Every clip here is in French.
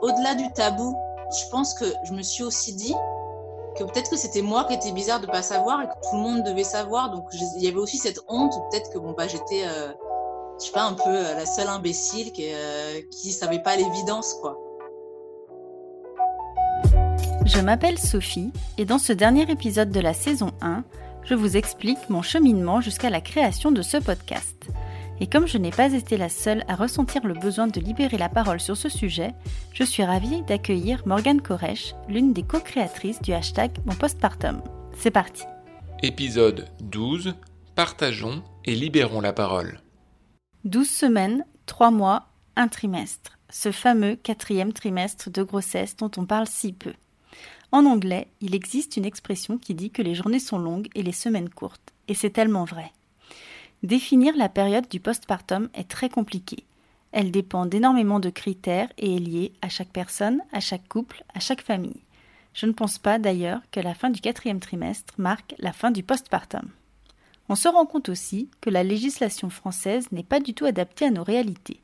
Au-delà du tabou, je pense que je me suis aussi dit que peut-être que c'était moi qui était bizarre de pas savoir et que tout le monde devait savoir. Donc il y avait aussi cette honte, peut-être que bon bah j'étais, euh, je sais pas, un peu euh, la seule imbécile qui, euh, qui savait pas l'évidence quoi. Je m'appelle Sophie et dans ce dernier épisode de la saison 1, je vous explique mon cheminement jusqu'à la création de ce podcast. Et comme je n'ai pas été la seule à ressentir le besoin de libérer la parole sur ce sujet, je suis ravie d'accueillir Morgane Koresh, l'une des co-créatrices du hashtag Mon Postpartum. C'est parti. Épisode 12. Partageons et libérons la parole. 12 semaines, 3 mois, un trimestre. Ce fameux quatrième trimestre de grossesse dont on parle si peu. En anglais, il existe une expression qui dit que les journées sont longues et les semaines courtes. Et c'est tellement vrai. Définir la période du postpartum est très compliqué. Elle dépend d'énormément de critères et est liée à chaque personne, à chaque couple, à chaque famille. Je ne pense pas d'ailleurs que la fin du quatrième trimestre marque la fin du postpartum. On se rend compte aussi que la législation française n'est pas du tout adaptée à nos réalités.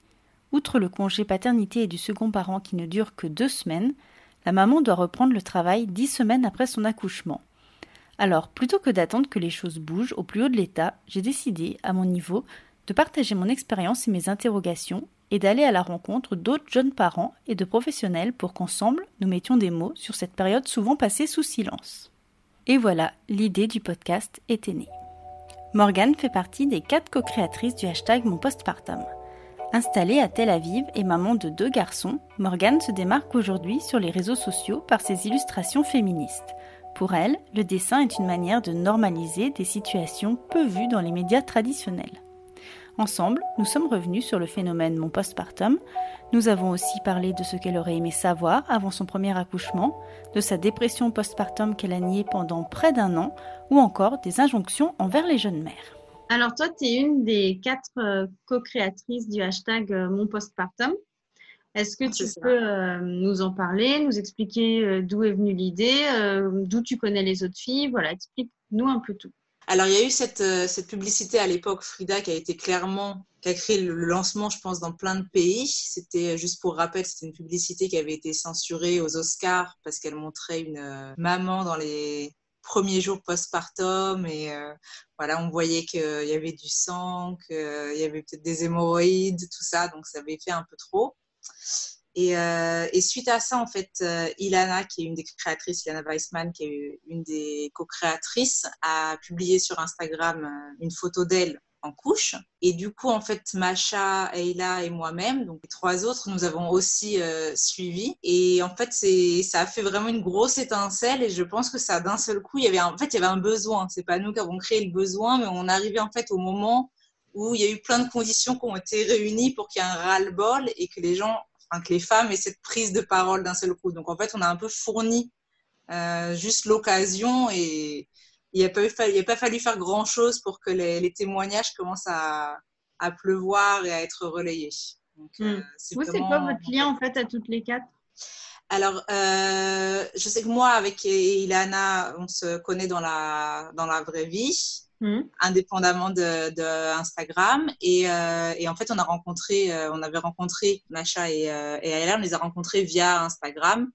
Outre le congé paternité et du second parent qui ne dure que deux semaines, la maman doit reprendre le travail dix semaines après son accouchement. Alors, plutôt que d'attendre que les choses bougent au plus haut de l'État, j'ai décidé, à mon niveau, de partager mon expérience et mes interrogations et d'aller à la rencontre d'autres jeunes parents et de professionnels pour qu'ensemble, nous mettions des mots sur cette période souvent passée sous silence. Et voilà, l'idée du podcast était née. Morgane fait partie des quatre co-créatrices du hashtag Mon Postpartum. Installée à Tel Aviv et maman de deux garçons, Morgane se démarque aujourd'hui sur les réseaux sociaux par ses illustrations féministes. Pour elle, le dessin est une manière de normaliser des situations peu vues dans les médias traditionnels. Ensemble, nous sommes revenus sur le phénomène mon postpartum. Nous avons aussi parlé de ce qu'elle aurait aimé savoir avant son premier accouchement, de sa dépression postpartum qu'elle a niée pendant près d'un an, ou encore des injonctions envers les jeunes mères. Alors toi, tu es une des quatre euh, co-créatrices du hashtag euh, mon postpartum. Est-ce que tu peux euh, nous en parler, nous expliquer euh, d'où est venue l'idée, euh, d'où tu connais les autres filles? Voilà, explique-nous un peu tout. Alors, il y a eu cette, cette publicité à l'époque, Frida, qui a été clairement, qui a créé le lancement, je pense, dans plein de pays. C'était, juste pour rappel, c'était une publicité qui avait été censurée aux Oscars parce qu'elle montrait une maman dans les premiers jours postpartum et voilà, on voyait qu'il y avait du sang, qu'il y avait peut-être des hémorroïdes, tout ça, donc ça avait fait un peu trop. Euh, et, suite à ça, en fait, euh, Ilana, qui est une des créatrices, Ilana Weissman, qui est une des co-créatrices, a publié sur Instagram euh, une photo d'elle en couche. Et du coup, en fait, Macha, Eila et moi-même, donc les trois autres, nous avons aussi suivi. Et en fait, ça a fait vraiment une grosse étincelle. Et je pense que ça, d'un seul coup, il y avait en fait, il y avait un besoin. C'est pas nous qui avons créé le besoin, mais on arrivait en fait au moment où il y a eu plein de conditions qui ont été réunies pour qu'il y ait un ras-le-bol et que les gens, enfin, que les femmes aient cette prise de parole d'un seul coup. Donc en fait, on a un peu fourni euh, juste l'occasion et il n'a pas, pas, fallu faire grand-chose pour que les, témoignages commencent à, à, pleuvoir et à être relayés. Donc, euh, hmm. c'est quoi votre lien en fait à toutes les quatre? Alors, euh, je sais que moi, avec Ilana, on se connaît dans la, dans la vraie vie. Hmm. indépendamment de, Instagram. Et, euh, et, en fait, on a rencontré, euh, on avait rencontré Macha et, euh, et on les a rencontrés via Instagram.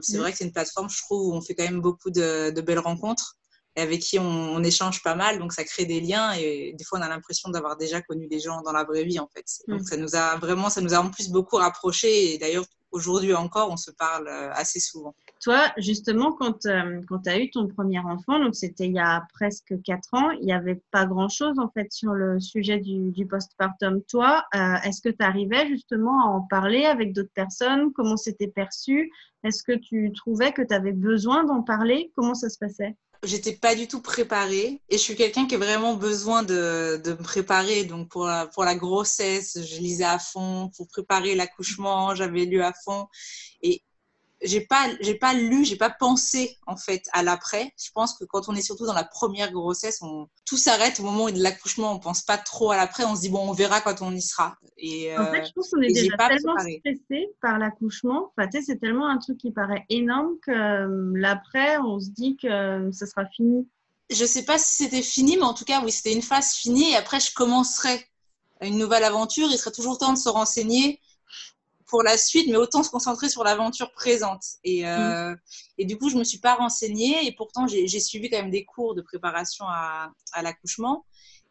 C'est hmm. vrai que c'est une plateforme, je trouve, où on fait quand même beaucoup de, belles rencontres et avec qui on, échange pas mal. Donc, ça crée des liens et des fois, on a l'impression d'avoir déjà connu des gens dans la vraie vie, en fait. Donc, hmm. ça nous a vraiment, ça nous a en plus beaucoup rapprochés. Et d'ailleurs, aujourd'hui encore, on se parle assez souvent. Toi, justement, quand, euh, quand tu as eu ton premier enfant, donc c'était il y a presque quatre ans, il n'y avait pas grand-chose en fait sur le sujet du, du postpartum. Toi, euh, est-ce que tu arrivais justement à en parler avec d'autres personnes? Comment c'était perçu? Est-ce que tu trouvais que tu avais besoin d'en parler? Comment ça se passait? J'étais pas du tout préparée et je suis quelqu'un qui a vraiment besoin de, de me préparer. Donc pour la, pour la grossesse, je lisais à fond. Pour préparer l'accouchement, j'avais lu à fond. Et j'ai pas j'ai pas lu j'ai pas pensé en fait à l'après. Je pense que quand on est surtout dans la première grossesse on tout s'arrête au moment de l'accouchement. On pense pas trop à l'après. On se dit bon on verra quand on y sera. Et en fait je pense qu'on est déjà tellement stressé par l'accouchement. Enfin, c'est tellement un truc qui paraît énorme que euh, l'après on se dit que euh, ça sera fini. Je sais pas si c'était fini mais en tout cas oui c'était une phase finie. Et après je commencerai une nouvelle aventure, il serait toujours temps de se renseigner pour la suite, mais autant se concentrer sur l'aventure présente. Et, euh, mm. et, du coup, je me suis pas renseignée et pourtant, j'ai suivi quand même des cours de préparation à, à l'accouchement.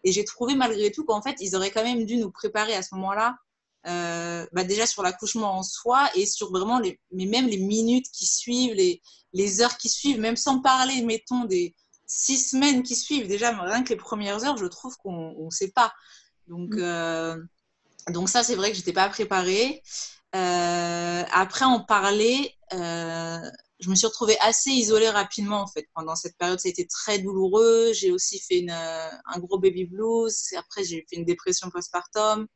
Et j'ai trouvé malgré tout qu'en fait, ils auraient quand même dû nous préparer à ce moment-là, euh, bah déjà sur l'accouchement en soi et sur vraiment les, mais même les minutes qui suivent, les, les heures qui suivent, même sans parler, mettons, des six semaines qui suivent. Déjà, rien que les premières heures, je trouve qu'on ne sait pas. Donc, mm. euh, donc ça, c'est vrai que j'étais pas préparée. Euh, après, en parler, euh, je me suis retrouvée assez isolée rapidement en fait. Pendant cette période, ça a été très douloureux. J'ai aussi fait euh, un gros baby blues. Après, j'ai fait une dépression postpartum.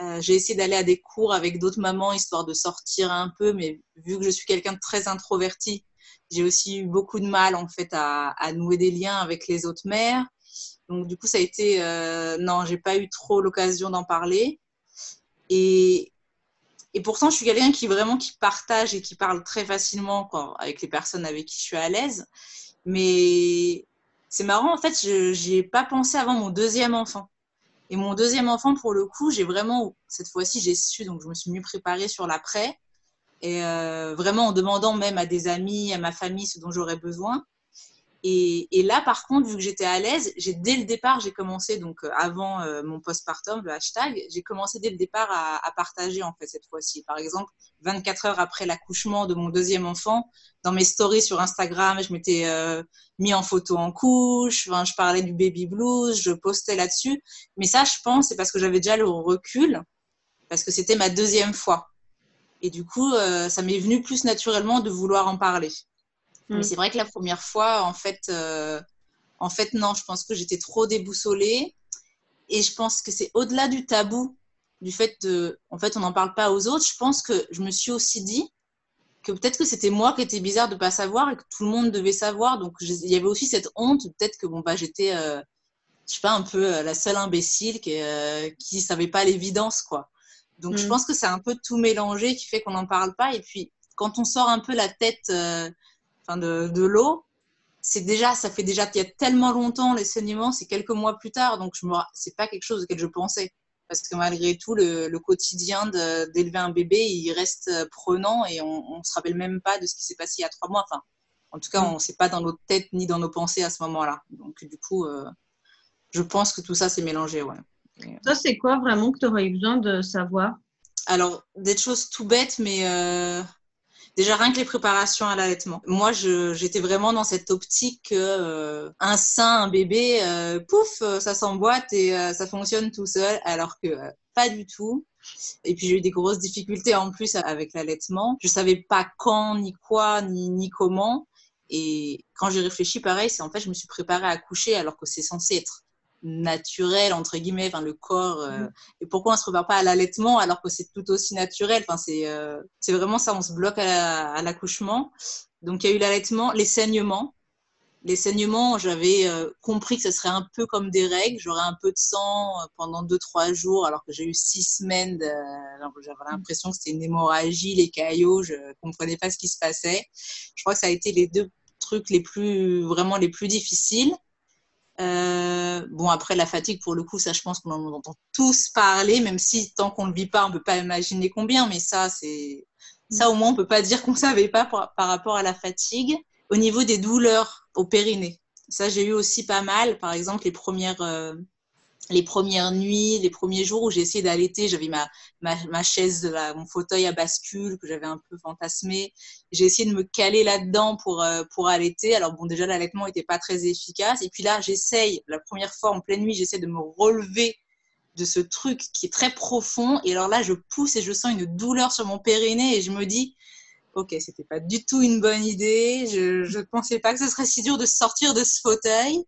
Euh, j'ai essayé d'aller à des cours avec d'autres mamans histoire de sortir un peu, mais vu que je suis quelqu'un de très introverti, j'ai aussi eu beaucoup de mal en fait à, à, nouer des liens avec les autres mères. Donc du coup, ça a été euh, non, j'ai pas eu trop l'occasion d'en parler. Et, et pourtant, je suis quelqu'un qui vraiment qui partage et qui parle très facilement avec les personnes avec qui je suis à l'aise. Mais c'est marrant, en fait, je n'y ai pas pensé avant mon deuxième enfant. Et mon deuxième enfant, pour le coup, j'ai vraiment, cette fois-ci, j'ai su, donc je me suis mieux préparée sur l'après. Et euh, vraiment en demandant même à des amis, à ma famille, ce dont j'aurais besoin. Et, là, par contre, vu que j'étais à l'aise, j'ai dès le départ, j'ai commencé, donc euh, avant euh, mon postpartum, le hashtag, j'ai commencé dès le départ à, partager en fait cette fois-ci. Par exemple, 24 heures après l'accouchement de mon deuxième enfant, dans mes stories sur Instagram, je m'étais euh, mis en photo en couche, je parlais du baby blues, je postais là-dessus. Mais ça, je pense, c'est parce que j'avais déjà le recul, parce que c'était ma deuxième fois. Et du coup, ça m'est venu plus naturellement de vouloir en parler. Mais mm. c'est vrai que la première fois, en fait, euh, en fait, non, je pense que j'étais trop déboussolée. Et je pense que c'est au-delà du tabou, du fait de, en fait, on n'en parle pas aux autres. Je pense que je me suis aussi dit que peut-être que c'était moi qui était bizarre de pas savoir et que tout le monde devait savoir. Donc, il y avait aussi cette honte, peut-être que bon, bah, j'étais, euh, je sais pas, un peu euh, la seule imbécile qui, qui savait pas l'évidence, quoi. Donc, je mm. pense que c'est un peu tout mélangé qui fait qu'on n'en parle pas. Et puis, quand on sort un peu la tête enfin de, de l'eau, c'est déjà, ça fait déjà il y a tellement longtemps les saignements, c'est quelques mois plus tard, donc je me, c'est pas quelque chose auquel je pensais. Parce que malgré tout, le, le quotidien d'élever un bébé, il reste prenant et on, on se rappelle même pas de ce qui s'est passé il y a trois mois. Enfin, en tout cas, mm. on sait pas dans nos têtes ni dans nos pensées à ce moment-là. Donc, du coup, euh, je pense que tout ça s'est mélangé, ouais. Ça, c'est quoi vraiment que tu aurais eu besoin de savoir? Alors, des choses tout bêtes, mais euh, Déjà rien que les préparations à l'allaitement. Moi, j'étais vraiment dans cette optique que euh, un sein, un bébé, euh, pouf, euh, ça s'emboîte et ça fonctionne tout seul, alors que pas du tout. Et puis j'ai eu des grosses difficultés en plus avec l'allaitement. Je savais pas quand, ni quoi, ni, ni comment. Et quand j'ai réfléchi, pareil, c'est en fait je me suis préparée à accoucher alors que c'est censé être naturel entre guillemets enfin le corps euh, mm. et pourquoi on se prépare pas à l'allaitement alors que c'est tout aussi naturel? Enfin c'est euh, c'est vraiment ça on se bloque à l'accouchement. Donc il y a eu l'allaitement les saignements les saignements j'avais euh, compris que ce serait un peu comme des règles. J'aurais un peu de sang pendant deux trois jours alors que j'ai eu six semaines j'avais l'impression que c'était une hémorragie les caillots je comprenais pas ce qui se passait. Je crois que ça a été les deux trucs les plus vraiment les plus difficiles euh, bon, après, la fatigue, pour le coup, ça, je pense qu'on en entend tous parler, même si tant qu'on ne le vit pas, on ne peut pas imaginer combien, mais ça, c'est. Ça, au moins, on ne peut pas dire qu'on ne savait pas par, rapport à la fatigue. Au niveau des douleurs au périnée, ça, j'ai eu aussi pas mal. Par exemple, les premières, euh, les premières nuits, les premiers jours où j'ai essayé d'allaiter, j'avais ma, ma, ma, chaise, mon fauteuil à bascule que j'avais un peu fantasmé. J'ai essayé de me caler là-dedans pour, euh, pour allaiter. Alors bon, déjà, l'allaitement n'était pas très efficace. Et puis là, j'essaye, la première fois en pleine nuit, j'essaie de me relever de ce truc qui est très profond. Et alors là, je pousse et je sens une douleur sur mon périnée et je me dis, ok, c'était pas du tout une bonne idée. Je ne pensais pas que ce serait si dur de sortir de ce fauteuil.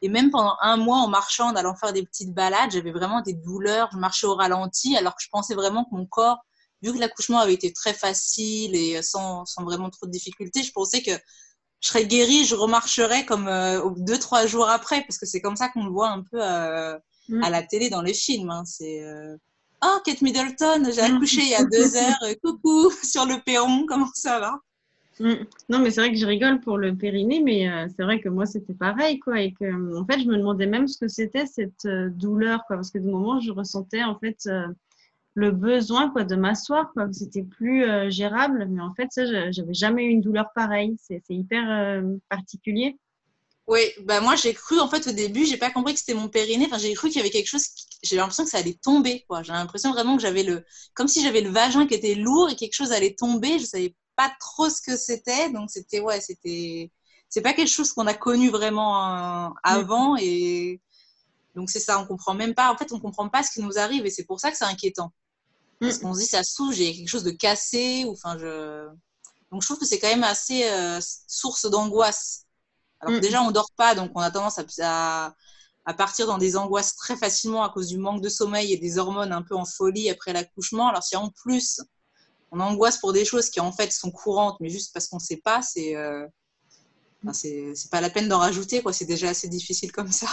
Et même pendant un mois, en marchant, en allant faire des petites balades, j'avais vraiment des douleurs. Je marchais au ralenti, alors que je pensais vraiment que mon corps, vu que l'accouchement avait été très facile et sans, sans, vraiment trop de difficultés, je pensais que je serais guérie, je remarcherais comme euh, deux, trois jours après, parce que c'est comme ça qu'on le voit un peu euh, mm. à la télé dans les films. Hein. C'est euh, Oh, Kate Middleton, j'ai mm. accouché il y a deux heures, coucou, sur le perron, comment ça va? Mm. Non, mais c'est vrai que je rigole pour le périnée, mais euh, c'est vrai que moi, c'était pareil, quoi. Et que, en fait, je me demandais même ce que c'était cette euh, douleur, quoi. Parce que du moment, je ressentais, en fait, euh, le besoin, quoi, de m'asseoir, quoi. C'était plus gérable. Mais en fait, ça, j'avais jamais eu une douleur pareille. C'est hyper particulier. Oui, bah moi j'ai cru en fait au début, j'ai pas compris que c'était mon périnée. Enfin, j'ai cru qu'il y avait quelque chose, j'ai l'impression que ça allait tomber. Quoi. J'ai l'impression vraiment que j'avais le, comme si j'avais le vagin qui était lourd et quelque chose allait tomber. Je savais pas trop ce que c'était, donc c'était ouais, c'était, c'est pas quelque chose qu'on a connu vraiment euh, avant et donc c'est ça, on comprend même pas. En fait, on comprend pas ce qui nous arrive et c'est pour ça que c'est inquiétant. Parce mm. qu'on se dit ça souge, il y a quelque chose de cassé ou enfin je. Donc je trouve que c'est quand même assez euh, source d'angoisse alors mm. déjà, on dort pas, donc on a tendance à, à, partir dans des angoisses très facilement à cause du manque de sommeil et des hormones un peu en folie après l'accouchement. Alors si en plus on angoisse pour des choses qui en fait sont courantes, mais juste parce qu'on ne sait pas, c'est euh, c'est pas la peine d'en rajouter, quoi. C'est déjà assez difficile comme ça.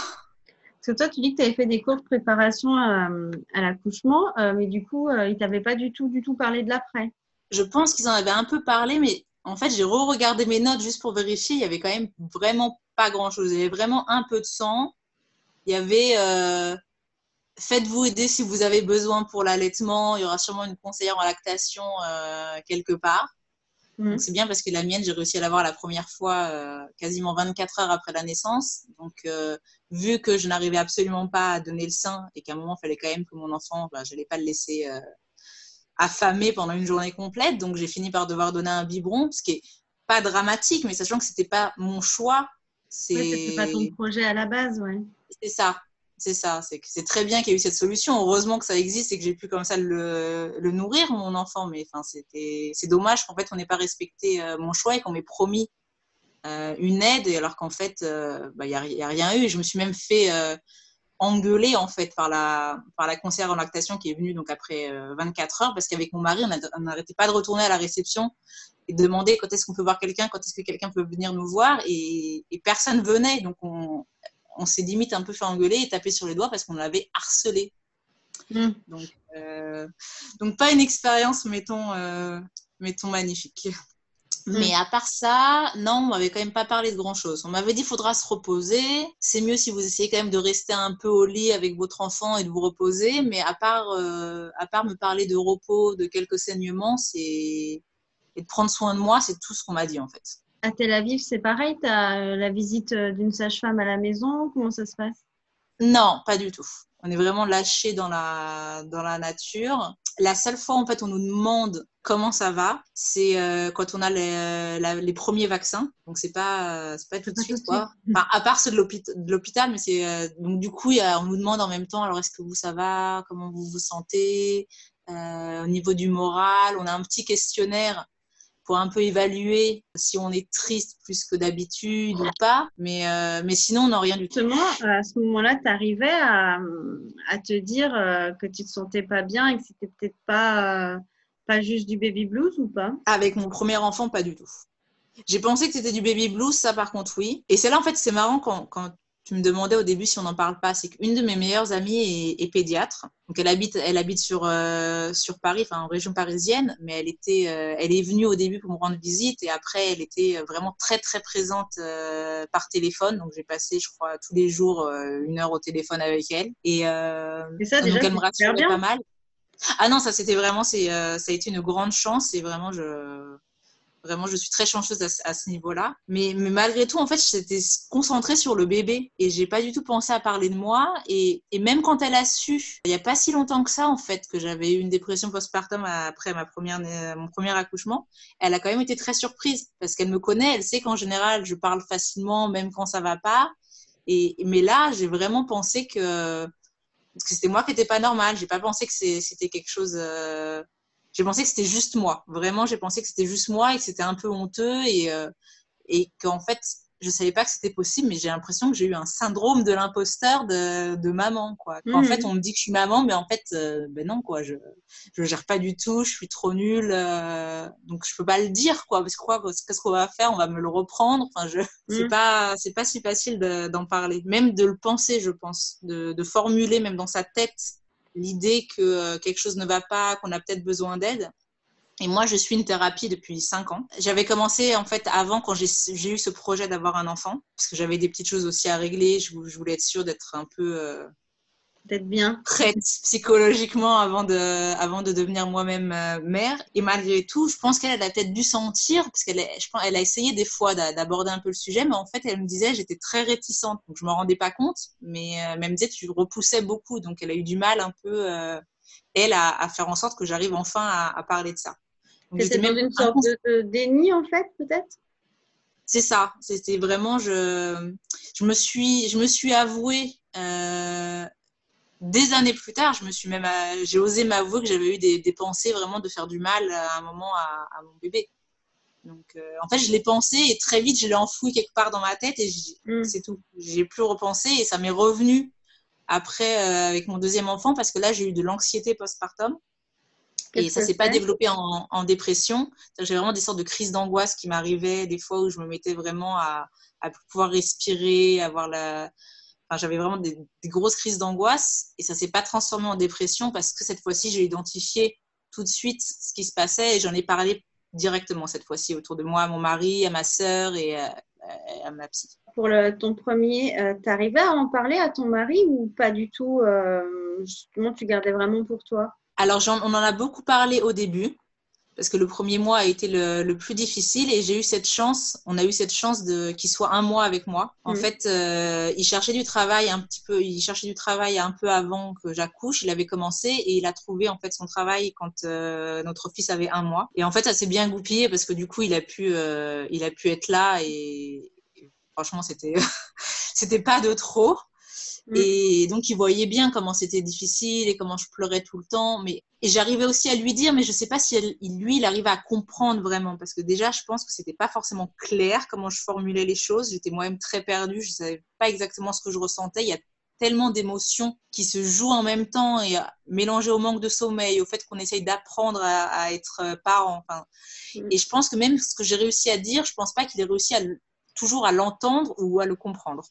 Parce que toi, tu dis que tu avais fait des cours de préparation à, l'accouchement, euh, mais du coup, euh, ils t'avaient pas du tout, du tout parlé de l'après. Je pense qu'ils en avaient un peu parlé, mais en fait, j'ai re-regardé mes notes juste pour vérifier. Il y avait quand même vraiment pas grand-chose. Il y avait vraiment un peu de sang. Il y avait euh, faites-vous aider si vous avez besoin pour l'allaitement. Il y aura sûrement une conseillère en lactation euh, quelque part. Mm. C'est bien parce que la mienne, j'ai réussi à l'avoir la première fois euh, quasiment 24 heures après la naissance. Donc, vu que je n'arrivais absolument pas à donner le sein et qu'à un moment, il fallait quand même que mon enfant, bah, je n'allais pas le laisser affamée pendant une journée complète. Donc, j'ai fini par devoir donner un biberon, ce qui est pas dramatique, mais sachant que c'était pas mon choix. C'est pas ton projet à la base, ouais. C'est ça. C'est ça, c'est très bien qu'il y ait eu cette solution. Heureusement que ça existe et que j'ai pu comme ça le, nourrir, mon enfant. Mais c'est dommage qu'en fait, on n'ait pas respecté euh, mon choix et qu'on m'ait promis euh, une aide, alors qu'en fait, euh, bah, il n'y a, rien eu. je me suis même fait engueulée en fait par la par la en lactation qui est venue donc après 24 euh, heures parce qu'avec mon mari on n'arrêtait pas de retourner à la réception et de demander quand est-ce qu'on peut voir quelqu'un quand est-ce que quelqu'un peut venir nous voir et, et personne venait donc on, on s'est limite un peu fait engueuler et taper sur les doigts parce qu'on l'avait harcelé mmh. donc euh, donc pas une expérience mettons euh, mettons magnifique Mm. Mais à part ça, non, on m'avait quand même pas parlé de grand chose. On m'avait dit qu'il faudra se reposer. C'est mieux si vous essayez quand même de rester un peu au lit avec votre enfant et de vous reposer. Mais à part, euh, à part me parler de repos, de quelques saignements, c'est et de prendre soin de moi, c'est tout ce qu'on m'a dit en fait. À Tel Aviv, c'est pareil. Tu as euh, la visite euh, d'une sage-femme à la maison. Comment ça se passe? Non, pas du tout. On est vraiment lâché dans la, dans la nature. La seule fois, en fait, on nous demande comment ça va, c'est euh, quand on a les, les, premiers vaccins. Donc, c'est pas, c'est pas tout de suite, quoi. Enfin, à part ceux de l'hôpital, mais c'est, euh, donc, du coup, y a, on nous demande en même temps, alors, est-ce que vous, ça va? Comment vous vous sentez? Euh, au niveau du moral, on a un petit questionnaire pour un peu évaluer si on est triste plus que d'habitude ou pas. Mais, euh, mais sinon, on n'a rien du tout. Justement, à ce moment-là, tu arrivais à, à, te dire euh, que tu te sentais pas bien et que c'était peut-être pas, euh, pas juste du baby blues ou pas? Avec mon premier enfant, pas du tout. J'ai pensé que c'était du baby blues, ça par contre, oui. Et c'est là, en fait, c'est marrant quand, quand tu me demandais au début si on n'en parle pas, c'est qu'une de mes meilleures amies est, pédiatre. Donc elle habite, elle habite sur, euh, sur Paris, enfin en région parisienne, mais elle était, euh, elle est venue au début pour me rendre visite et après elle était vraiment très très présente euh, par téléphone. Donc j'ai passé, je crois, tous les jours une heure au téléphone avec elle. Et, ça, déjà, donc elle me rassurait pas mal. Ah non, ça c'était vraiment, c'est, ça a été une grande chance et vraiment je Vraiment, je suis très chanceuse à, ce niveau-là. Mais, malgré tout, en fait, j'étais concentrée sur le bébé et j'ai pas du tout pensé à parler de moi. Et, même quand elle a su, il n'y a pas si longtemps que ça, en fait, que j'avais eu une dépression postpartum après ma première, mon premier accouchement, elle a quand même été très surprise parce qu'elle me connaît, elle sait qu'en général, je parle facilement, même quand ça va pas. Et, mais là, j'ai vraiment pensé que, que c'était moi qui n'étais pas normal. J'ai pas pensé que c'était quelque chose. Euh, j'ai pensé que c'était juste moi. Vraiment, j'ai pensé que c'était juste moi et que c'était un peu honteux et, euh, et qu'en fait, je savais pas que c'était possible, mais j'ai l'impression que j'ai eu un syndrome de l'imposteur de, de, maman, quoi. En fait, on me dit que je suis maman, mais en fait, euh, ben non, quoi. Je, je gère pas du tout, je suis trop nulle, euh, donc je peux pas le dire, quoi. Parce que quoi, qu'est-ce qu'on va faire? On va me le reprendre? Enfin, je, c'est mm. pas, c'est pas si facile d'en parler, même de le penser, je pense, de, de formuler, même dans sa tête, l'idée que euh, quelque chose ne va pas, qu'on a peut-être besoin d'aide, Et moi, je suis une thérapie depuis 5 ans. J'avais commencé, en fait, avant, quand j'ai eu ce projet d'avoir un enfant, parce que j'avais des petites choses aussi à régler. Je, voulais être sûre d'être un peu. Euh, d'être bien. Prête psychologiquement avant de, avant de devenir moi-même euh, mère. Et malgré tout, je pense qu'elle a peut-être dû sentir, parce qu'elle elle a essayé des fois d'aborder un peu le sujet, mais en fait, elle me disait, j'étais très réticente. Donc, je me rendais pas compte, mais, euh, elle me disait, tu repoussais beaucoup. Donc, elle a eu du mal un peu, elle, à, faire en sorte que j'arrive enfin à parler de ça. C'était dans une sorte de déni, en fait, peut-être? C'est ça. C'était vraiment, je, je, me suis, je me suis avouée euh, des années plus tard, je me suis même, euh, j'ai osé m'avouer que j'avais eu des, des, pensées vraiment de faire du mal à un moment à, mon bébé. Donc, euh, en fait, je l'ai pensé et très vite, je l'ai enfoui quelque part dans ma tête et mm. c'est tout. J'ai plus repensé et ça m'est revenu après avec mon deuxième enfant parce que là, j'ai eu de l'anxiété postpartum. Et ça ne s'est pas développé en, dépression. J'ai vraiment des sortes de crises d'angoisse qui m'arrivaient, des fois où je me mettais vraiment à, pouvoir respirer, avoir la. Enfin, j'avais vraiment des, grosses crises d'angoisse et ça ne s'est pas transformé en dépression parce que cette fois-ci, j'ai identifié tout de suite ce qui se passait et j'en ai parlé directement cette fois-ci autour de moi, à mon mari, à ma sœur et à, ma psy. Pour ton premier, euh, tu arrivais à en parler à ton mari ou pas du tout euh, Justement, tu gardais vraiment pour toi? Alors, on en a beaucoup parlé au début, parce que le premier mois a été le, plus difficile et j'ai eu cette chance, on a eu cette chance de qu'il soit un mois avec moi. En mm. fait, euh, il cherchait du travail un petit peu, il cherchait du travail un peu avant que j'accouche. Il avait commencé et il a trouvé en fait son travail quand euh, notre fils avait un mois. Et en fait, ça s'est bien goupillé parce que du coup, il a pu, euh, il a pu être là et, et franchement, c'était, c'était pas de trop. Mm. Et donc, il voyait bien comment c'était difficile et comment je pleurais tout le temps. Mais et j'arrivais aussi à lui dire, mais je ne sais pas si lui, il arrivait à comprendre vraiment, parce que déjà, je pense que c'était pas forcément clair comment je formulais les choses. J'étais moi-même très perdue, je savais pas exactement ce que je ressentais. Il y a tellement d'émotions qui se jouent en même temps et mélangées au manque de sommeil, au fait qu'on essaye d'apprendre à, être parent. Enfin, mm. Et je pense que même ce que j'ai réussi à dire, je pense pas qu'il ait réussi à, toujours à l'entendre ou à le comprendre.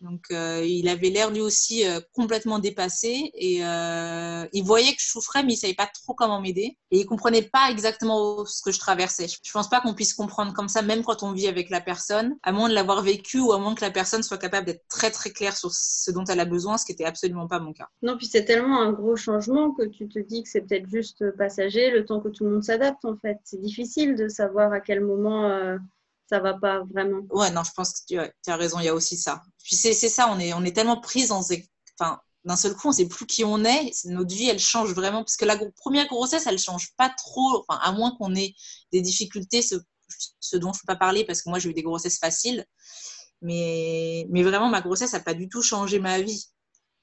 Donc, euh, il avait l'air lui aussi euh, complètement dépassé et euh, il voyait que je souffrais, mais il savait pas trop comment m'aider et il comprenait pas exactement ce que je traversais. Je pense pas qu'on puisse comprendre comme ça, même quand on vit avec la personne, à moins de l'avoir vécu ou à moins que la personne soit capable d'être très très claire sur ce dont elle a besoin, ce qui était absolument pas mon cas. Non, puis c'est tellement un gros changement que tu te dis que c'est peut-être juste passager, le temps que tout le monde s'adapte en fait. C'est difficile de savoir à quel moment ça va pas vraiment. Ouais, non, je pense que tu as, raison, il y a aussi ça. Puis c'est ça, on est, on est tellement pris dans. Enfin, d'un seul coup, on sait plus qui on est. Notre vie, elle change vraiment. Parce que la première grossesse, elle change pas trop. Enfin, à moins qu'on ait des difficultés, ce, dont je peux pas parler, parce que moi, j'ai eu des grossesses faciles. Mais, mais vraiment, ma grossesse n'a pas du tout changé ma vie.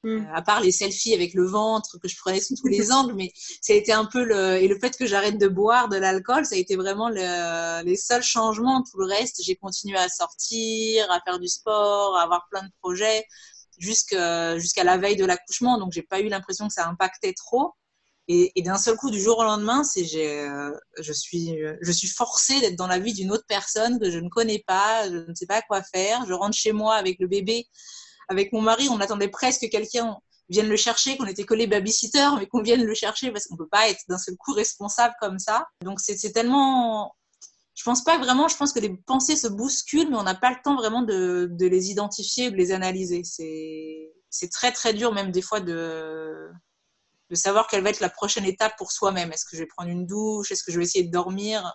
Mm. Euh, à part les selfies avec le ventre que je prenais sous tous les angles, mais ça a été un peu le et le fait que j'arrête de boire de l'alcool, ça a été vraiment le... les seuls changements. Tout le reste, j'ai continué à sortir, à faire du sport, à avoir plein de projets jusqu'à la veille de l'accouchement. Donc j'ai pas eu l'impression que ça impactait trop. Et, d'un seul coup, du jour au lendemain, c'est euh, je suis je suis forcée d'être dans la vie d'une autre personne que je ne connais pas, je ne sais pas quoi faire. Je rentre chez moi avec le bébé avec mon mari, on attendait presque que quelqu'un vienne le chercher, qu'on était collé babysitter, mais qu'on vienne le chercher parce qu'on peut pas être d'un seul coup responsable comme ça. Donc c'est tellement, je pense pas vraiment, je pense que les pensées se bousculent, mais on n'a pas le temps vraiment de, les identifier de les analyser. C'est très très dur même des fois de, de savoir quelle va être la prochaine étape pour soi-même. Est-ce que je vais prendre une douche? Est-ce que je vais essayer de dormir?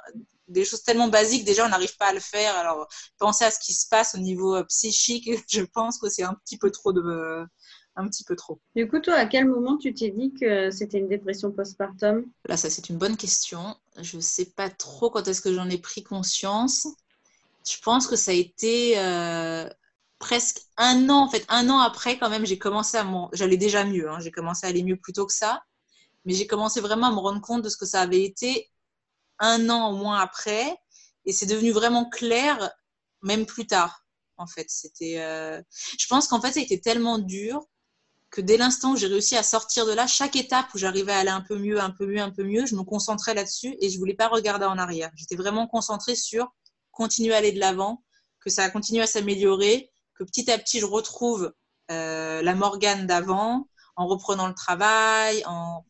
Des choses tellement basiques, déjà, on n'arrive pas à le faire. Alors, penser à ce qui se passe au niveau euh, psychique, je pense que c'est un petit peu trop de... Un petit peu trop. Du coup, toi, à quel moment tu t'es dit que c'était une dépression postpartum? Là, ça, c'est une bonne question. Je ne sais pas trop quand est-ce que j'en ai pris conscience. Je pense que ça a été euh, presque un an, en fait, un an après, quand même, j'ai commencé à m'en. J'allais déjà mieux, hein, j'ai commencé à aller mieux plus tôt que ça, mais j'ai commencé vraiment à me rendre compte de ce que ça avait été un an au moins après, et c'est devenu vraiment clair, même plus tard, en fait. C'était. Euh, je pense qu'en fait, ça a été tellement dur que dès l'instant où j'ai réussi à sortir de là, chaque étape où j'arrivais à aller un peu mieux, un peu mieux, un peu mieux, je me concentrais là-dessus et je voulais pas regarder en arrière. J'étais vraiment concentrée sur continuer à aller de l'avant, que ça a continué à s'améliorer que petit à petit, je retrouve euh, la Morgane d'avant en reprenant le travail, en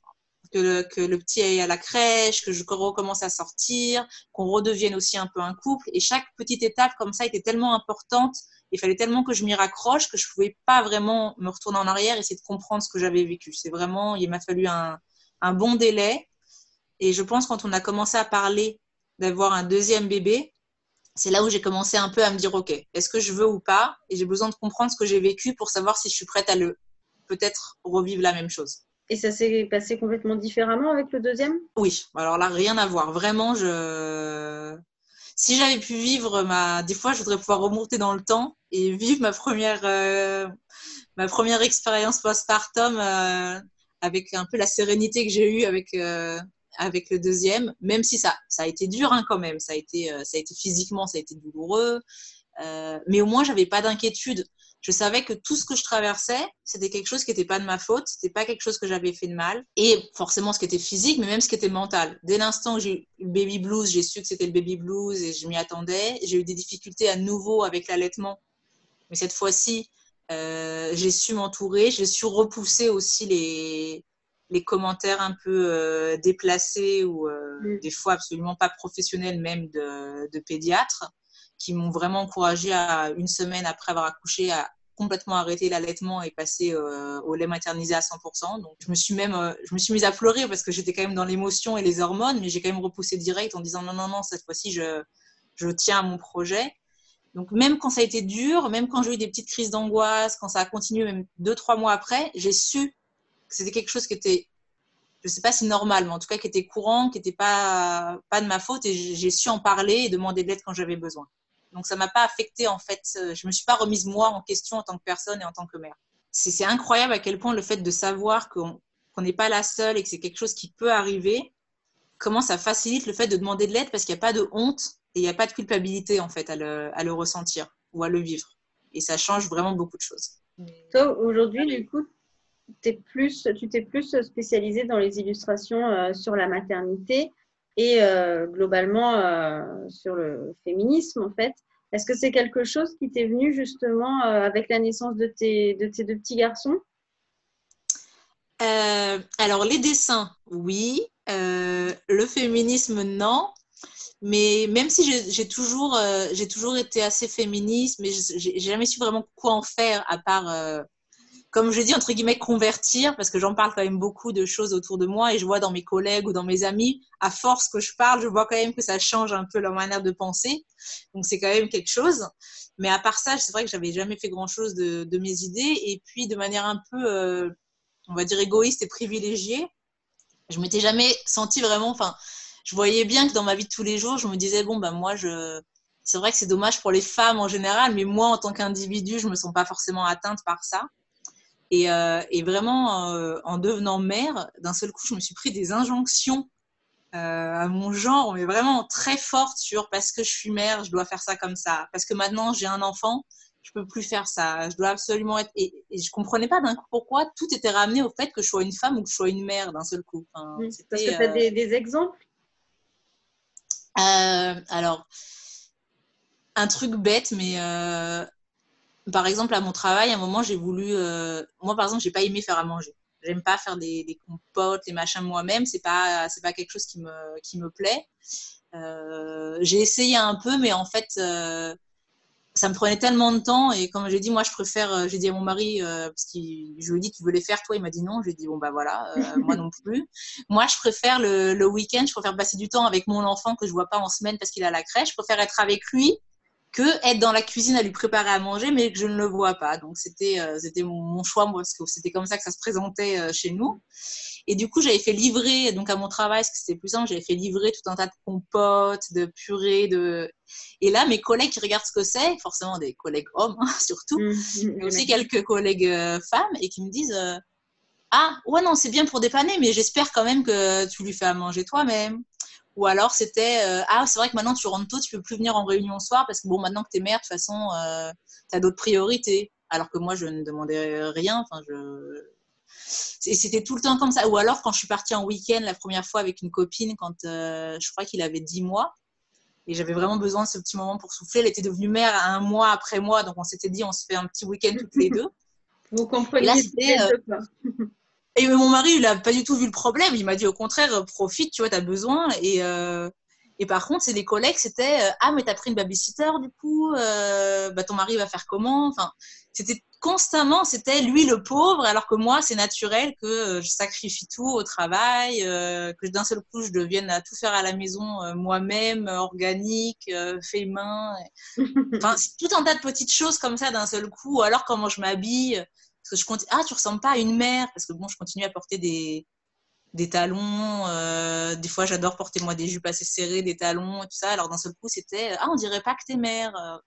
que le, que le petit aille à la crèche, que je recommence à sortir, qu'on redevienne aussi un peu un couple. Et chaque petite étape comme ça était tellement importante. Il fallait tellement que je m'y raccroche que je pouvais pas vraiment me retourner en arrière et essayer de comprendre ce que j'avais vécu. C'est vraiment, il m'a fallu un, un bon délai. Et je pense quand on a commencé à parler d'avoir un deuxième bébé, c'est là où j'ai commencé un peu à me dire, OK, est-ce que je veux ou pas? Et j'ai besoin de comprendre ce que j'ai vécu pour savoir si je suis prête à le peut-être revivre la même chose. Et ça s'est passé complètement différemment avec le deuxième? Oui, alors là, rien à voir. Vraiment, je... si j'avais pu vivre ma... Des fois, je voudrais pouvoir remonter dans le temps et vivre ma première, euh, ma première expérience postpartum euh, avec un peu la sérénité que j'ai eue avec, euh, avec le deuxième, même si ça, ça a été dur hein, quand même. Ça a, été, ça a été physiquement, ça a été douloureux. mais au moins, j'avais pas d'inquiétude je savais que tout ce que je traversais, c'était quelque chose qui n'était pas de ma faute, c'était pas quelque chose que j'avais fait de mal. Et forcément, ce qui était physique, mais même ce qui était mental. Dès l'instant où j'ai eu le baby blues, j'ai su que c'était le baby blues et je m'y attendais. J'ai eu des difficultés à nouveau avec l'allaitement. Mais cette fois-ci, euh, j'ai su m'entourer, j'ai su repousser aussi les, les commentaires un peu euh, déplacés ou euh, mm. des fois absolument pas professionnels même de, de pédiatres qui m'ont vraiment encouragée à une semaine après avoir accouché à complètement arrêter l'allaitement et passer euh, au lait maternisé à 100%. Donc, je me suis même, euh, je me suis mise à pleurer parce que j'étais quand même dans l'émotion et les hormones, mais j'ai quand même repoussé direct en disant non, non, non, cette fois-ci, je, je tiens à mon projet. Donc, même quand ça a été dur, même quand j'ai eu des petites crises d'angoisse, quand ça a continué même deux, trois mois après, j'ai su c'était quelque chose qui était, je sais pas si normal, mais en tout cas qui était courant, qui n'était pas, pas de ma faute et j'ai su en parler et demander de l'aide quand j'avais besoin. Donc, ça m'a pas affecté, en fait. Euh, je me suis pas remise moi en question en tant que personne et en tant que mère. C'est incroyable à quel point le fait de savoir qu'on n'est pas la seule et que c'est quelque chose qui peut arriver, comment ça facilite le fait de demander de l'aide parce qu'il n'y a pas de honte et il n'y a pas de culpabilité, en fait, à le, à le ressentir ou à le vivre. Et ça change vraiment beaucoup de choses. Toi, aujourd'hui, du coup, plus, tu t'es plus spécialisée dans les illustrations euh, sur la maternité et euh, globalement sur le féminisme, en fait. Est-ce que c'est quelque chose qui t'est venu justement euh, avec la naissance de tes, de tes deux petits garçons? Euh, Alors, les dessins, oui. Euh, le féminisme, non. Mais même si j'ai toujours, toujours été assez féministe, mais j'ai jamais su vraiment quoi en faire à part comme je dis, entre guillemets, convertir, parce que j'en parle quand même beaucoup de choses autour de moi et je vois dans mes collègues ou dans mes amis, à force que je parle, je vois quand même que ça change un peu leur manière de penser. Donc, c'est quand même quelque chose. Mais à part ça, c'est vrai que j'avais jamais fait grand chose de, mes idées. Et puis, de manière un peu, euh, on va dire, égoïste et privilégiée, je m'étais jamais sentie vraiment, enfin, je voyais bien que dans ma vie de tous les jours, je me disais, bon, ben, moi, je, c'est vrai que c'est dommage pour les femmes en général, mais moi, en tant qu'individu, je me sens pas forcément atteinte par ça. Et, euh, et vraiment, euh, en devenant mère, d'un seul coup, je me suis pris des injonctions euh, à mon genre, mais vraiment très fortes sur parce que je suis mère, je dois faire ça comme ça. Parce que maintenant, j'ai un enfant, je peux plus faire ça. Je dois absolument être. Et, et je comprenais pas d'un coup pourquoi tout était ramené au fait que je sois une femme ou que je sois une mère d'un seul coup. Enfin, parce que tu as des, des, exemples? Alors, un truc bête, mais par exemple, à mon travail, à un moment, j'ai voulu. Euh, moi, par exemple, j'ai pas aimé faire à manger. J'aime pas faire des, des, compotes, les machins moi-même. C'est pas, c'est pas quelque chose qui me, qui me plaît. Euh, j'ai essayé un peu, mais en fait, euh, ça me prenait tellement de temps. Et comme j'ai dit, moi, je préfère. J'ai dit à mon mari, parce que je lui ai dit, tu veux les faire, toi? Il m'a dit non. J'ai dit, bon, bah voilà, moi non plus. Moi, je préfère le, le week-end, je préfère passer du temps avec mon enfant que je vois pas en semaine parce qu'il à la crèche. Je préfère être avec lui que être dans la cuisine à lui préparer à manger, mais que je ne le vois pas. Donc c'était euh, c'était mon, choix moi parce que c'était comme ça que ça se présentait euh, chez nous. Et du coup j'avais fait livrer donc à mon travail parce que c'était plus simple, j'avais fait livrer tout un tas de compotes, de purées, de et là mes collègues qui regardent ce que c'est, forcément des collègues hommes hein, surtout, mmh, mmh, mais aussi quelques collègues euh, femmes et qui me disent ah ouais non c'est bien pour dépanner, mais j'espère quand même que tu lui fais à manger toi-même. Ou alors c'était euh, ah c'est vrai que maintenant tu rentres tôt, tu peux plus venir en réunion le soir parce que bon maintenant que tu es mère de toute façon euh, tu as d'autres priorités. Alors que moi je ne demandais rien, enfin je c'était tout le temps comme ça. Ou alors quand je suis partie en week-end la première fois avec une copine quand euh, je crois qu'il avait 10 mois et j'avais vraiment besoin de ce petit moment pour souffler. Elle était devenue mère un mois après moi, donc on s'était dit on se fait un petit week-end toutes les deux. Vous comprenez là, Et mon mari, il a pas du tout vu le problème. Il m'a dit au contraire, profite, tu vois, tu as besoin. Et, euh, et par contre, c'est des collègues, c'était euh, Ah, mais t'as pris une babysitter du coup, euh, bah, ton mari va faire comment? Enfin, c'était constamment, c'était lui le pauvre, alors que moi, c'est naturel que euh, je sacrifie tout au travail, euh, que d'un seul coup, je devienne à tout faire à la maison euh, moi-même, organique, fait main. Enfin, c'est tout un tas de petites choses comme ça d'un seul coup. Ou alors, comment je m'habille, parce que je continue, ah, tu ressembles pas à une mère, parce que bon, je continue à porter des, des talons. des fois, j'adore porter moi des jupes assez serrées, des talons et tout ça. Alors d'un seul coup, c'était ah, on dirait pas que t'es mère.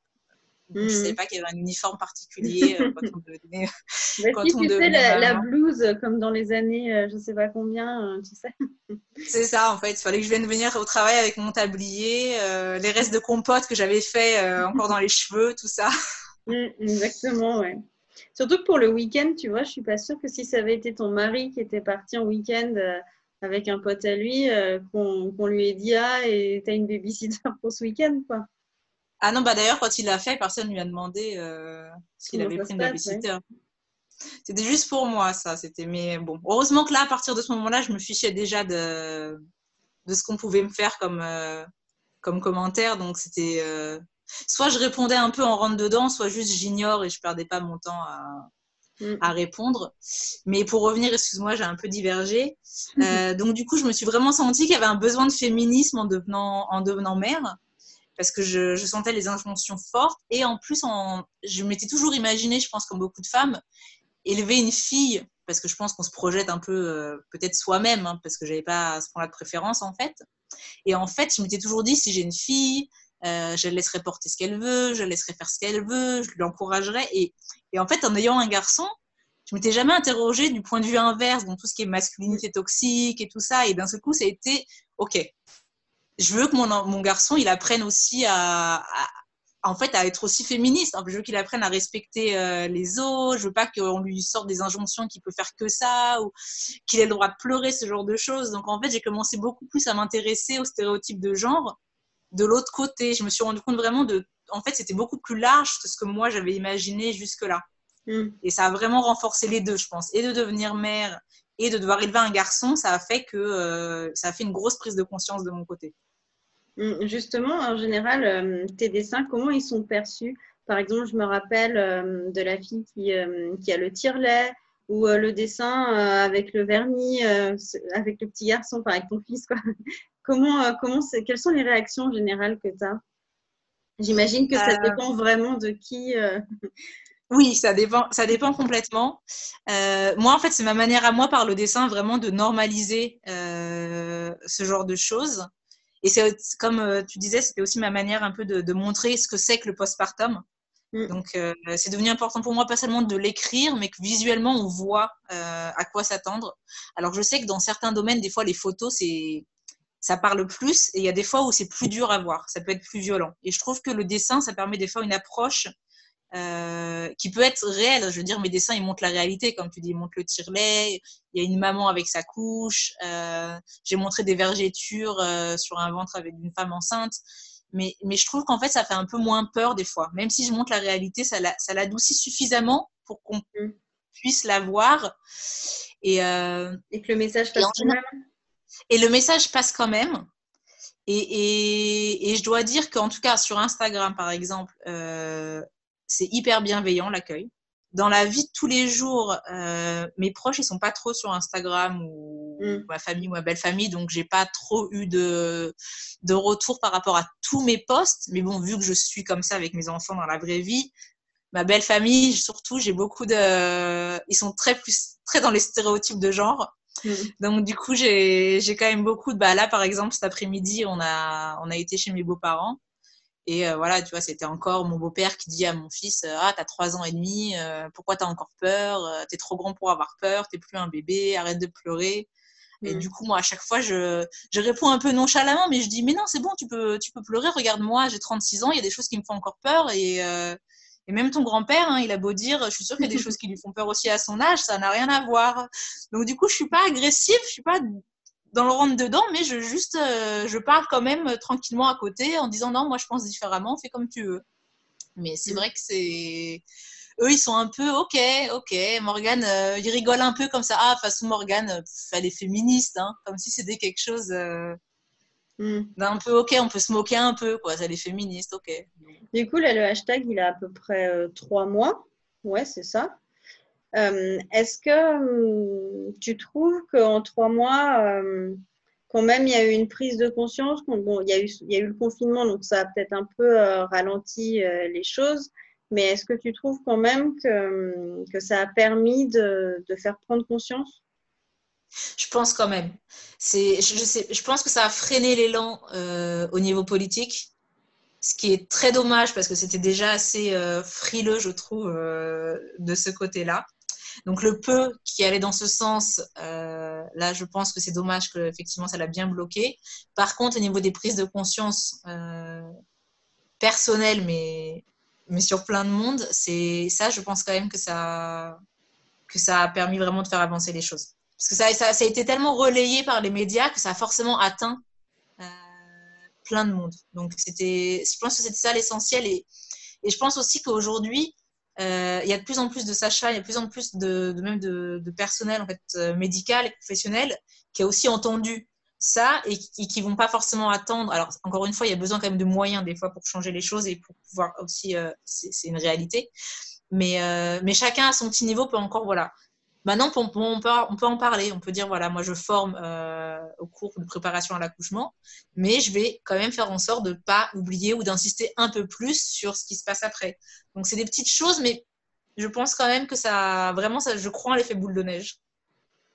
Je ne savais mmh. pas qu'il y avait un uniforme particulier euh, quand on devenait. quand si, on tu sais, la, blouse, comme dans les années, euh, je ne sais pas combien, euh, tu sais. C'est ça, en fait. Il fallait que je vienne venir au travail avec mon tablier, les restes de compote que j'avais fait encore dans les cheveux, tout ça. Mmh, exactement, ouais. Surtout que pour le week-end, tu vois, je suis pas sûre que si ça avait été ton mari qui était parti en week-end avec un pote à lui, qu'on lui ait dit Ah, et t'as une babysitter pour ce week-end, quoi. Ah non, bah d'ailleurs, quand il l'a fait, personne ne lui a demandé euh, s'il avait pris une babysitter. C'était juste pour moi, ça. C'était mais bon. Heureusement que là, à partir de ce moment-là, je me fichais déjà de, de ce qu'on pouvait me faire comme, euh, comme commentaire. Donc c'était euh, soit je répondais un peu en rentre dedans, soit juste j'ignore et je perdais pas mon temps à, mm. à répondre. Mais pour revenir, excuse-moi, j'ai un peu divergé. donc du coup, je me suis vraiment sentie qu'il y avait un besoin de féminisme en devenant, en devenant mère parce que je, sentais les injonctions fortes. Et en plus, en, je m'étais toujours imaginé, je pense, comme beaucoup de femmes, élever une fille, parce que je pense qu'on se projette un peu euh, peut-être soi-même, hein, parce que j'avais pas à ce point-là de préférence en fait. Et en fait, je m'étais toujours dit, si j'ai une fille, euh, je la laisserai porter ce qu'elle veut, je la laisserai faire ce qu'elle veut, je l'encouragerai. Et, et en fait, en ayant un garçon, je m'étais jamais interrogée du point de vue inverse, dans tout ce qui est masculinité toxique et tout ça. Et d'un seul coup, ça a été, OK, je veux que mon, mon garçon, il apprenne aussi à, en fait, à être aussi féministe. Je veux qu'il apprenne à respecter euh, les autres. Je veux pas qu'on lui sorte des injonctions qu'il peut faire que ça ou qu'il ait le droit de pleurer, ce genre de choses. Donc, en fait, j'ai commencé beaucoup plus à m'intéresser aux stéréotypes de genre de l'autre côté. Je me suis rendu compte vraiment de, en fait, c'était beaucoup plus large que ce que moi j'avais imaginé jusque-là. Mm. Et ça a vraiment renforcé les deux, je pense. Et de devenir mère et de devoir élever un garçon, ça a fait que euh, ça a fait une grosse prise de conscience de mon côté. Mm, justement, en général, euh, tes dessins, comment ils sont perçus? Par exemple, je me rappelle euh, de la fille qui, qui a le tire-lait ou le dessin avec le vernis, avec le petit garçon, enfin avec ton fils. Quoi. Comment, comment quelles sont les réactions générales que tu as J'imagine que ça dépend vraiment de qui. Oui, ça dépend, ça dépend complètement. moi, en fait, c'est ma manière à moi par le dessin vraiment de normaliser ce genre de choses. Et c'est comme euh, tu disais, c'était aussi ma manière un peu de, montrer ce que c'est que le postpartum. Mm. Donc, euh, c'est devenu important pour moi, pas seulement de l'écrire, mais que visuellement, on voit euh, à quoi s'attendre. Alors, je sais que dans certains domaines, des fois, les photos, c'est ça parle plus, et il y a des fois où c'est plus dur à voir, ça peut être plus violent. Et je trouve que le dessin, ça permet des fois une approche euh, qui peut être réel. Je veux dire, mes dessins, ils montrent la réalité, comme tu dis, ils montrent le tirelet, il y a une maman avec sa couche, euh, j'ai montré des vergetures euh, sur un ventre avec une femme enceinte. Mais, mais je trouve qu'en fait, ça fait un peu moins peur des fois. Même si je montre la réalité, ça l'adoucit suffisamment pour qu'on mm. puisse la voir. Et, et que le message passe quand même. Et le message passe quand même. Et, et, et, je dois dire qu'en tout cas sur Instagram, par exemple, euh, c'est hyper bienveillant l'accueil. Dans la vie de tous les jours, euh, mes proches ils sont pas trop sur Instagram ou mm. ma famille ou ma belle famille, donc j'ai pas trop eu de de retour par rapport à tous mes posts. Mais bon, vu que je suis comme ça avec mes enfants dans la vraie vie, ma belle famille surtout, j'ai beaucoup de, ils sont très plus très dans les stéréotypes de genre. Mm. Donc du coup, j'ai quand même beaucoup de bah là par exemple cet après-midi, on a on a été chez mes beaux-parents et euh, voilà, tu vois, c'était encore mon beau-père qui dit à mon fils euh, Ah, t'as trois ans et demi, euh, pourquoi t'as encore peur T'es trop grand pour avoir peur, t'es plus un bébé, arrête de pleurer. Et mm. du coup, moi, à chaque fois, je, je, réponds un peu nonchalamment, mais je dis Mais non, c'est bon, tu peux, tu peux pleurer, regarde-moi, j'ai 36 ans, il y a des choses qui me font encore peur. Et, et même ton grand-père, hein, il a beau dire Je suis sûre qu'il y a des choses qui lui font peur aussi à son âge, ça n'a rien à voir. Donc, du coup, je suis pas agressive, je suis pas dans le rentre dedans, mais je juste, euh, je parle quand même euh, tranquillement à côté en disant non, moi je pense différemment, fais comme tu veux. Mais c'est mm. vrai que c'est eux, ils sont un peu, ok, ok, Morgane, euh, ils rigolent un peu comme ça. Ah, façon Morgane, elle est féministe, hein, comme si c'était quelque chose euh, hmm. d'un peu, ok, on peut se moquer un peu, quoi, elle est féministe, ok. Du coup, là, le hashtag, il a à peu près euh, trois mois. Ouais, c'est ça. Est-ce que hum, tu trouves qu'en trois mois, quand même, il y a eu une prise de conscience. Bon, il y a eu, il y a eu le confinement, donc ça a peut-être un peu ralenti les choses. Mais est-ce que tu trouves quand même que, que ça a permis de, de faire prendre conscience? Je pense quand même. Je, pense que ça a freiné l'élan euh, au niveau politique, ce qui est très dommage parce que c'était déjà assez euh, frileux, je trouve, euh, de ce côté-là. Donc le peu qui allait dans ce sens, là, je pense que c'est dommage que effectivement ça l'a bien bloqué. Par contre, au niveau des prises de conscience personnelles, mais sur plein de monde, c'est ça, je pense quand même que ça a permis vraiment de faire avancer les choses. Parce que ça, a été tellement relayé par les médias que ça a forcément atteint euh, plein de monde. Donc, c'était, je pense que c'était ça l'essentiel. Et, je pense aussi qu'aujourd'hui, euh, il y a de plus en plus de sachats, il y a de plus en plus de, même de, personnel en fait, euh, médical et professionnel qui a aussi entendu ça et, qui vont pas forcément attendre. Alors, encore une fois, il y a besoin quand même de moyens des fois pour changer les choses et pour pouvoir aussi, c'est une réalité. Mais, mais chacun à son petit niveau peut encore, voilà. Maintenant, on peut, en parler. On peut dire, voilà, moi je forme euh, au cours de préparation à l'accouchement, mais je vais quand même faire en sorte de ne pas oublier ou d'insister un peu plus sur ce qui se passe après. Donc, c'est des petites choses, mais je pense quand même que ça, vraiment, ça, je crois en l'effet boule de neige.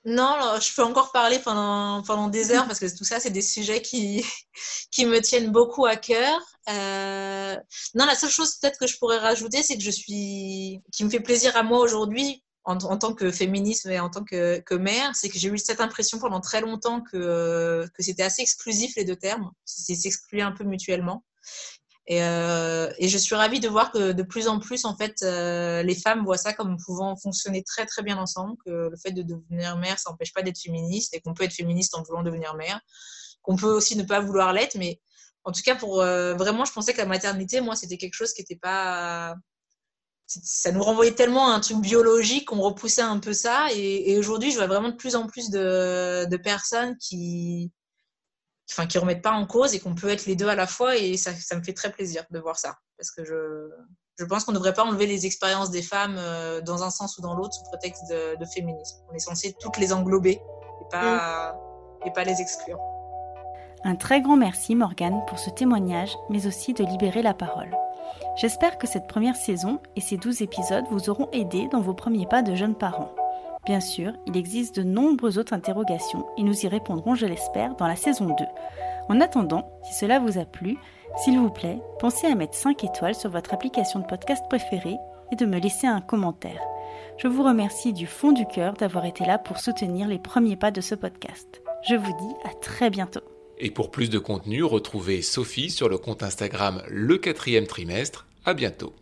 Non, je peux encore parler pendant, pendant des heures parce que tout ça, c'est des sujets qui, qui me tiennent beaucoup à cœur. Euh, non, la seule chose peut-être que je pourrais rajouter, c'est que je suis, qui me fait plaisir à moi aujourd'hui, en, tant que féministe et en tant que, mère, c'est que j'ai eu cette impression pendant très longtemps que, que c'était assez exclusif les deux termes, c'est s'excluer un peu mutuellement. Et, euh, et, je suis ravie de voir que de plus en plus, en fait, euh, les femmes voient ça comme pouvant fonctionner très très bien ensemble, que le fait de devenir mère, ça n'empêche pas d'être féministe et qu'on peut être féministe en voulant devenir mère, qu'on peut aussi ne pas vouloir l'être, mais en tout cas, pour euh, vraiment, je pensais que la maternité, moi, c'était quelque chose qui n'était pas. Ça nous renvoyait tellement à un truc biologique qu'on repoussait un peu ça. Et, et aujourd'hui, je vois vraiment de plus en plus de, de personnes qui, enfin, qui remettent pas en cause et qu'on peut être les deux à la fois. Et ça, ça me fait très plaisir de voir ça. Parce que je, je pense qu'on ne devrait pas enlever les expériences des femmes euh, dans un sens ou dans l'autre sous prétexte de, de, féminisme. On est censé toutes les englober et pas, mm. et pas les exclure. Un très grand merci Morgane pour ce témoignage, mais aussi de libérer la parole. J'espère que cette première saison et ces douze épisodes vous auront aidé dans vos premiers pas de jeunes parents. Bien sûr, il existe de nombreuses autres interrogations et nous y répondrons, je l'espère, dans la saison 2. En attendant, si cela vous a plu, s'il vous plaît, pensez à mettre 5 étoiles sur votre application de podcast préférée et de me laisser un commentaire. Je vous remercie du fond du cœur d'avoir été là pour soutenir les premiers pas de ce podcast. Je vous dis à très bientôt. Et pour plus de contenu, retrouvez Sophie sur le compte Instagram Le quatrième trimestre. À bientôt.